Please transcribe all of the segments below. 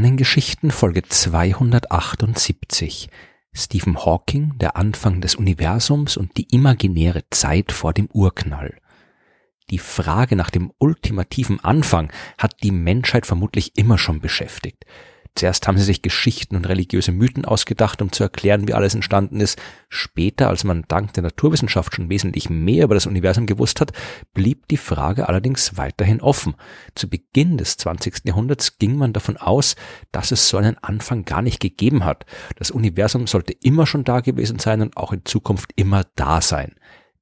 Sternengeschichten Folge 278 Stephen Hawking, der Anfang des Universums und die imaginäre Zeit vor dem Urknall. Die Frage nach dem ultimativen Anfang hat die Menschheit vermutlich immer schon beschäftigt. Zuerst haben sie sich Geschichten und religiöse Mythen ausgedacht, um zu erklären, wie alles entstanden ist. Später, als man dank der Naturwissenschaft schon wesentlich mehr über das Universum gewusst hat, blieb die Frage allerdings weiterhin offen. Zu Beginn des 20. Jahrhunderts ging man davon aus, dass es so einen Anfang gar nicht gegeben hat. Das Universum sollte immer schon da gewesen sein und auch in Zukunft immer da sein.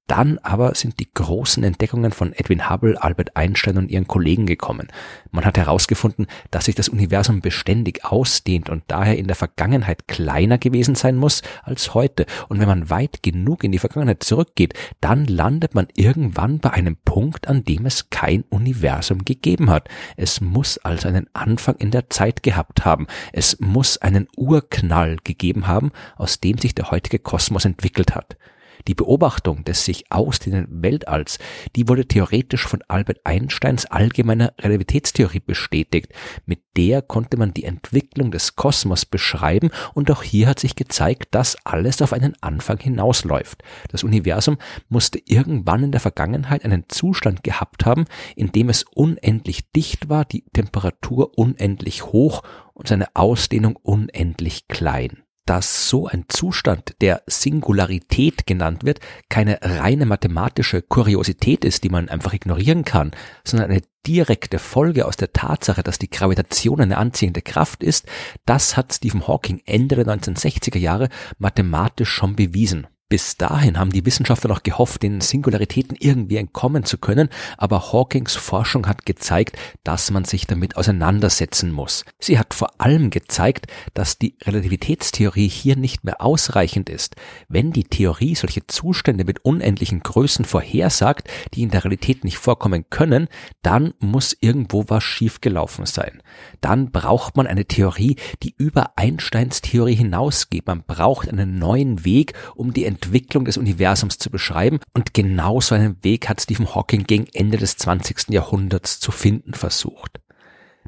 Dann aber sind die großen Entdeckungen von Edwin Hubble, Albert Einstein und ihren Kollegen gekommen. Man hat herausgefunden, dass sich das Universum beständig ausdehnt und daher in der Vergangenheit kleiner gewesen sein muss als heute. Und wenn man weit genug in die Vergangenheit zurückgeht, dann landet man irgendwann bei einem Punkt, an dem es kein Universum gegeben hat. Es muss also einen Anfang in der Zeit gehabt haben. Es muss einen Urknall gegeben haben, aus dem sich der heutige Kosmos entwickelt hat. Die Beobachtung des sich ausdehnenden Weltalls, die wurde theoretisch von Albert Einsteins allgemeiner Relativitätstheorie bestätigt. Mit der konnte man die Entwicklung des Kosmos beschreiben und auch hier hat sich gezeigt, dass alles auf einen Anfang hinausläuft. Das Universum musste irgendwann in der Vergangenheit einen Zustand gehabt haben, in dem es unendlich dicht war, die Temperatur unendlich hoch und seine Ausdehnung unendlich klein dass so ein Zustand, der Singularität genannt wird, keine reine mathematische Kuriosität ist, die man einfach ignorieren kann, sondern eine direkte Folge aus der Tatsache, dass die Gravitation eine anziehende Kraft ist, das hat Stephen Hawking Ende der 1960er Jahre mathematisch schon bewiesen. Bis dahin haben die Wissenschaftler noch gehofft, den Singularitäten irgendwie entkommen zu können, aber Hawkings Forschung hat gezeigt, dass man sich damit auseinandersetzen muss. Sie hat vor allem gezeigt, dass die Relativitätstheorie hier nicht mehr ausreichend ist. Wenn die Theorie solche Zustände mit unendlichen Größen vorhersagt, die in der Realität nicht vorkommen können, dann muss irgendwo was schiefgelaufen sein. Dann braucht man eine Theorie, die über Einsteins Theorie hinausgeht. Man braucht einen neuen Weg, um die Entwicklung des Universums zu beschreiben und genau so einen Weg hat Stephen Hawking gegen Ende des 20. Jahrhunderts zu finden versucht.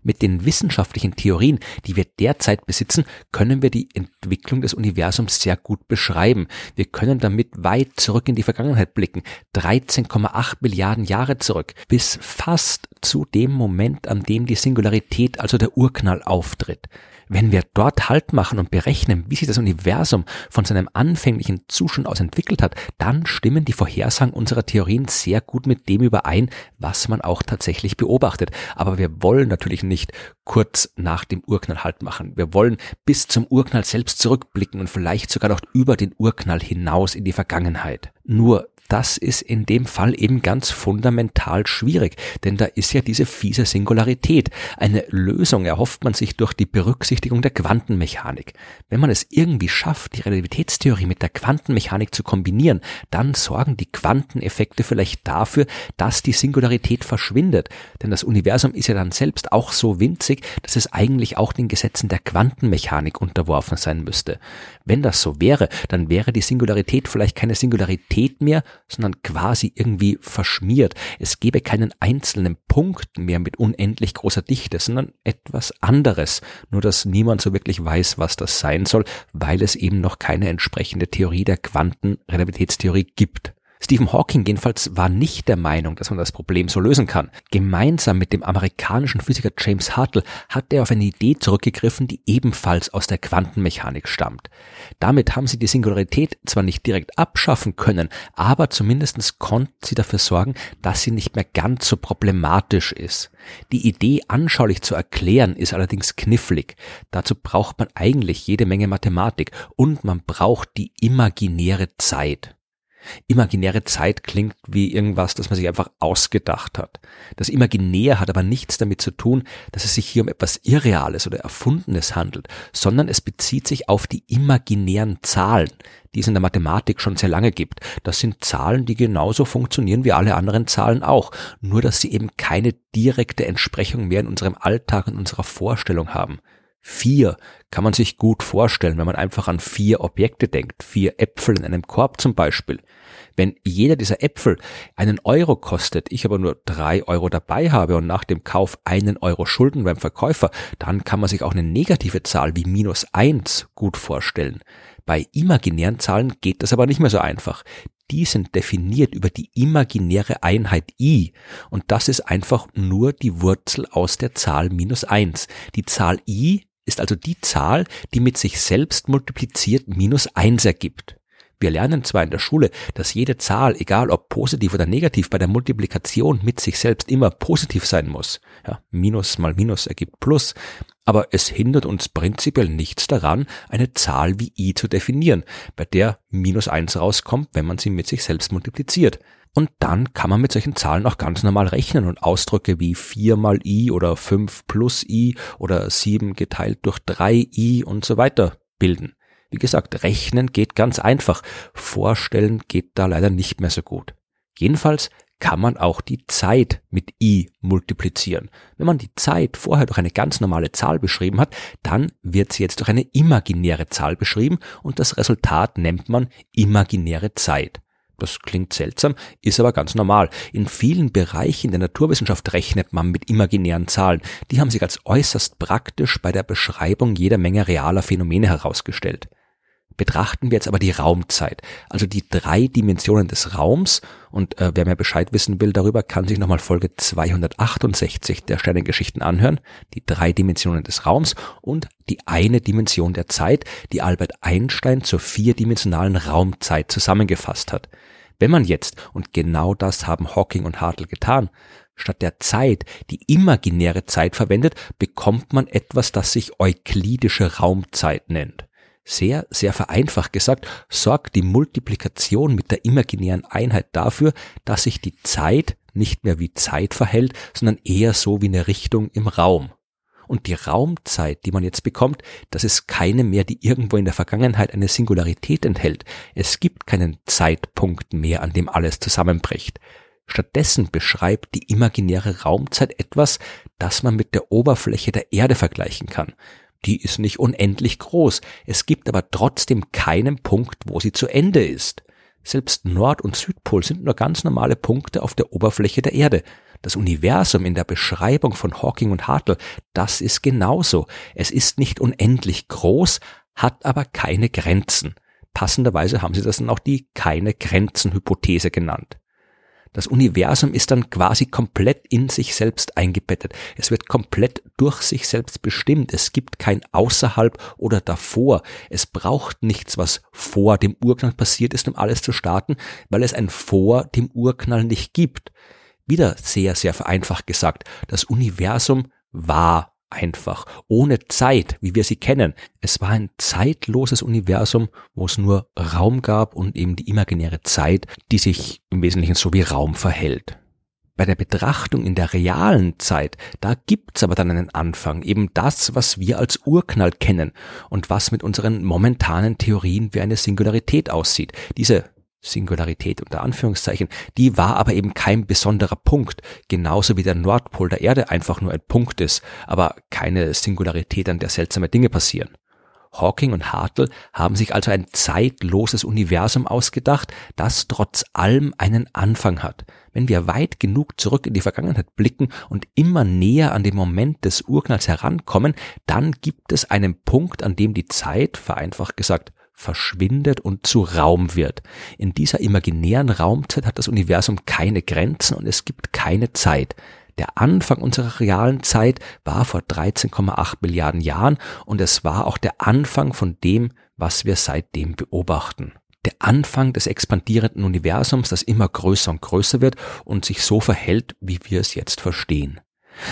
Mit den wissenschaftlichen Theorien, die wir derzeit besitzen, können wir die Entwicklung des Universums sehr gut beschreiben. Wir können damit weit zurück in die Vergangenheit blicken, 13,8 Milliarden Jahre zurück, bis fast zu dem Moment, an dem die Singularität, also der Urknall auftritt. Wenn wir dort Halt machen und berechnen, wie sich das Universum von seinem anfänglichen Zustand aus entwickelt hat, dann stimmen die Vorhersagen unserer Theorien sehr gut mit dem überein, was man auch tatsächlich beobachtet. Aber wir wollen natürlich nicht kurz nach dem Urknall Halt machen. Wir wollen bis zum Urknall selbst zurückblicken und vielleicht sogar noch über den Urknall hinaus in die Vergangenheit. Nur das ist in dem Fall eben ganz fundamental schwierig, denn da ist ja diese fiese Singularität. Eine Lösung erhofft man sich durch die Berücksichtigung der Quantenmechanik. Wenn man es irgendwie schafft, die Relativitätstheorie mit der Quantenmechanik zu kombinieren, dann sorgen die Quanteneffekte vielleicht dafür, dass die Singularität verschwindet. Denn das Universum ist ja dann selbst auch so winzig, dass es eigentlich auch den Gesetzen der Quantenmechanik unterworfen sein müsste. Wenn das so wäre, dann wäre die Singularität vielleicht keine Singularität mehr, sondern quasi irgendwie verschmiert. Es gäbe keinen einzelnen Punkt mehr mit unendlich großer Dichte, sondern etwas anderes. Nur dass niemand so wirklich weiß, was das sein soll, weil es eben noch keine entsprechende Theorie der Quantenrelativitätstheorie gibt. Stephen Hawking jedenfalls war nicht der Meinung, dass man das Problem so lösen kann. Gemeinsam mit dem amerikanischen Physiker James Hartle hat er auf eine Idee zurückgegriffen, die ebenfalls aus der Quantenmechanik stammt. Damit haben sie die Singularität zwar nicht direkt abschaffen können, aber zumindest konnten sie dafür sorgen, dass sie nicht mehr ganz so problematisch ist. Die Idee anschaulich zu erklären ist allerdings knifflig. Dazu braucht man eigentlich jede Menge Mathematik und man braucht die imaginäre Zeit. Imaginäre Zeit klingt wie irgendwas, das man sich einfach ausgedacht hat. Das Imaginär hat aber nichts damit zu tun, dass es sich hier um etwas Irreales oder Erfundenes handelt, sondern es bezieht sich auf die imaginären Zahlen, die es in der Mathematik schon sehr lange gibt. Das sind Zahlen, die genauso funktionieren wie alle anderen Zahlen auch, nur dass sie eben keine direkte Entsprechung mehr in unserem Alltag und unserer Vorstellung haben. Vier kann man sich gut vorstellen, wenn man einfach an vier Objekte denkt, vier Äpfel in einem Korb zum Beispiel. Wenn jeder dieser Äpfel einen Euro kostet, ich aber nur drei Euro dabei habe und nach dem Kauf einen Euro Schulden beim Verkäufer, dann kann man sich auch eine negative Zahl wie minus eins gut vorstellen. Bei imaginären Zahlen geht das aber nicht mehr so einfach. Die sind definiert über die imaginäre Einheit i und das ist einfach nur die Wurzel aus der Zahl minus eins. Die Zahl i ist also die Zahl, die mit sich selbst multipliziert minus eins ergibt. Wir lernen zwar in der Schule, dass jede Zahl, egal ob positiv oder negativ, bei der Multiplikation mit sich selbst immer positiv sein muss. Ja, Minus mal Minus ergibt Plus. Aber es hindert uns prinzipiell nichts daran, eine Zahl wie i zu definieren, bei der minus eins rauskommt, wenn man sie mit sich selbst multipliziert. Und dann kann man mit solchen Zahlen auch ganz normal rechnen und Ausdrücke wie 4 mal i oder 5 plus i oder 7 geteilt durch 3 i und so weiter bilden. Wie gesagt, rechnen geht ganz einfach, vorstellen geht da leider nicht mehr so gut. Jedenfalls kann man auch die Zeit mit i multiplizieren. Wenn man die Zeit vorher durch eine ganz normale Zahl beschrieben hat, dann wird sie jetzt durch eine imaginäre Zahl beschrieben und das Resultat nennt man imaginäre Zeit. Das klingt seltsam, ist aber ganz normal. In vielen Bereichen der Naturwissenschaft rechnet man mit imaginären Zahlen. Die haben sich als äußerst praktisch bei der Beschreibung jeder Menge realer Phänomene herausgestellt. Betrachten wir jetzt aber die Raumzeit, also die drei Dimensionen des Raums. Und äh, wer mehr Bescheid wissen will darüber, kann sich nochmal Folge 268 der Sternengeschichten anhören. Die drei Dimensionen des Raums und die eine Dimension der Zeit, die Albert Einstein zur vierdimensionalen Raumzeit zusammengefasst hat. Wenn man jetzt, und genau das haben Hawking und Hartle getan, statt der Zeit die imaginäre Zeit verwendet, bekommt man etwas, das sich euklidische Raumzeit nennt. Sehr, sehr vereinfacht gesagt, sorgt die Multiplikation mit der imaginären Einheit dafür, dass sich die Zeit nicht mehr wie Zeit verhält, sondern eher so wie eine Richtung im Raum. Und die Raumzeit, die man jetzt bekommt, das ist keine mehr, die irgendwo in der Vergangenheit eine Singularität enthält. Es gibt keinen Zeitpunkt mehr, an dem alles zusammenbricht. Stattdessen beschreibt die imaginäre Raumzeit etwas, das man mit der Oberfläche der Erde vergleichen kann. Die ist nicht unendlich groß, es gibt aber trotzdem keinen Punkt, wo sie zu Ende ist. Selbst Nord- und Südpol sind nur ganz normale Punkte auf der Oberfläche der Erde. Das Universum in der Beschreibung von Hawking und Hartle, das ist genauso. Es ist nicht unendlich groß, hat aber keine Grenzen. Passenderweise haben sie das dann auch die keine Grenzen Hypothese genannt. Das Universum ist dann quasi komplett in sich selbst eingebettet. Es wird komplett durch sich selbst bestimmt. Es gibt kein außerhalb oder davor. Es braucht nichts, was vor dem Urknall passiert ist, um alles zu starten, weil es ein vor dem Urknall nicht gibt. Wieder sehr, sehr vereinfacht gesagt. Das Universum war einfach, ohne Zeit, wie wir sie kennen. Es war ein zeitloses Universum, wo es nur Raum gab und eben die imaginäre Zeit, die sich im Wesentlichen so wie Raum verhält. Bei der Betrachtung in der realen Zeit, da gibt's aber dann einen Anfang, eben das, was wir als Urknall kennen und was mit unseren momentanen Theorien wie eine Singularität aussieht. Diese Singularität unter Anführungszeichen, die war aber eben kein besonderer Punkt, genauso wie der Nordpol der Erde einfach nur ein Punkt ist, aber keine Singularität, an der seltsame Dinge passieren. Hawking und Hartle haben sich also ein zeitloses Universum ausgedacht, das trotz allem einen Anfang hat. Wenn wir weit genug zurück in die Vergangenheit blicken und immer näher an den Moment des Urknalls herankommen, dann gibt es einen Punkt, an dem die Zeit, vereinfacht gesagt, verschwindet und zu Raum wird. In dieser imaginären Raumzeit hat das Universum keine Grenzen und es gibt keine Zeit. Der Anfang unserer realen Zeit war vor 13,8 Milliarden Jahren und es war auch der Anfang von dem, was wir seitdem beobachten. Der Anfang des expandierenden Universums, das immer größer und größer wird und sich so verhält, wie wir es jetzt verstehen.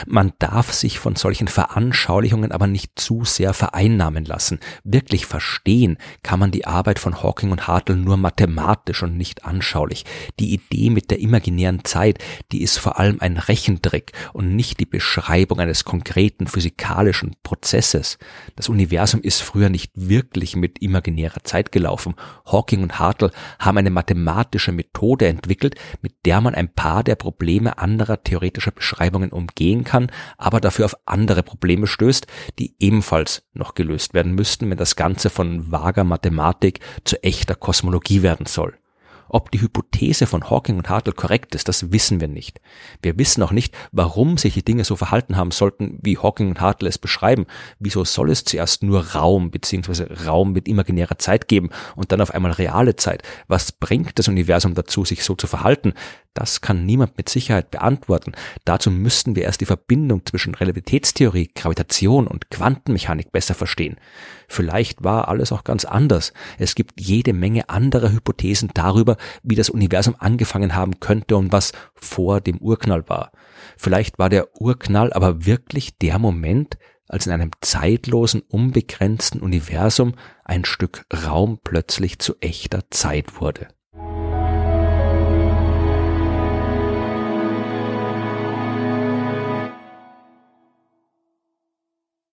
Man darf sich von solchen Veranschaulichungen aber nicht zu sehr vereinnahmen lassen. Wirklich verstehen kann man die Arbeit von Hawking und Hartle nur mathematisch und nicht anschaulich. Die Idee mit der imaginären Zeit, die ist vor allem ein Rechentrick und nicht die Beschreibung eines konkreten physikalischen Prozesses. Das Universum ist früher nicht wirklich mit imaginärer Zeit gelaufen. Hawking und Hartle haben eine mathematische Methode entwickelt, mit der man ein paar der Probleme anderer theoretischer Beschreibungen umgehen verstehen kann, aber dafür auf andere Probleme stößt, die ebenfalls noch gelöst werden müssten, wenn das Ganze von vager Mathematik zu echter Kosmologie werden soll. Ob die Hypothese von Hawking und Hartle korrekt ist, das wissen wir nicht. Wir wissen auch nicht, warum sich die Dinge so verhalten haben sollten, wie Hawking und Hartle es beschreiben. Wieso soll es zuerst nur Raum bzw. Raum mit imaginärer Zeit geben und dann auf einmal reale Zeit? Was bringt das Universum dazu, sich so zu verhalten? Das kann niemand mit Sicherheit beantworten. Dazu müssten wir erst die Verbindung zwischen Relativitätstheorie, Gravitation und Quantenmechanik besser verstehen. Vielleicht war alles auch ganz anders. Es gibt jede Menge anderer Hypothesen darüber, wie das Universum angefangen haben könnte und was vor dem Urknall war. Vielleicht war der Urknall aber wirklich der Moment, als in einem zeitlosen, unbegrenzten Universum ein Stück Raum plötzlich zu echter Zeit wurde.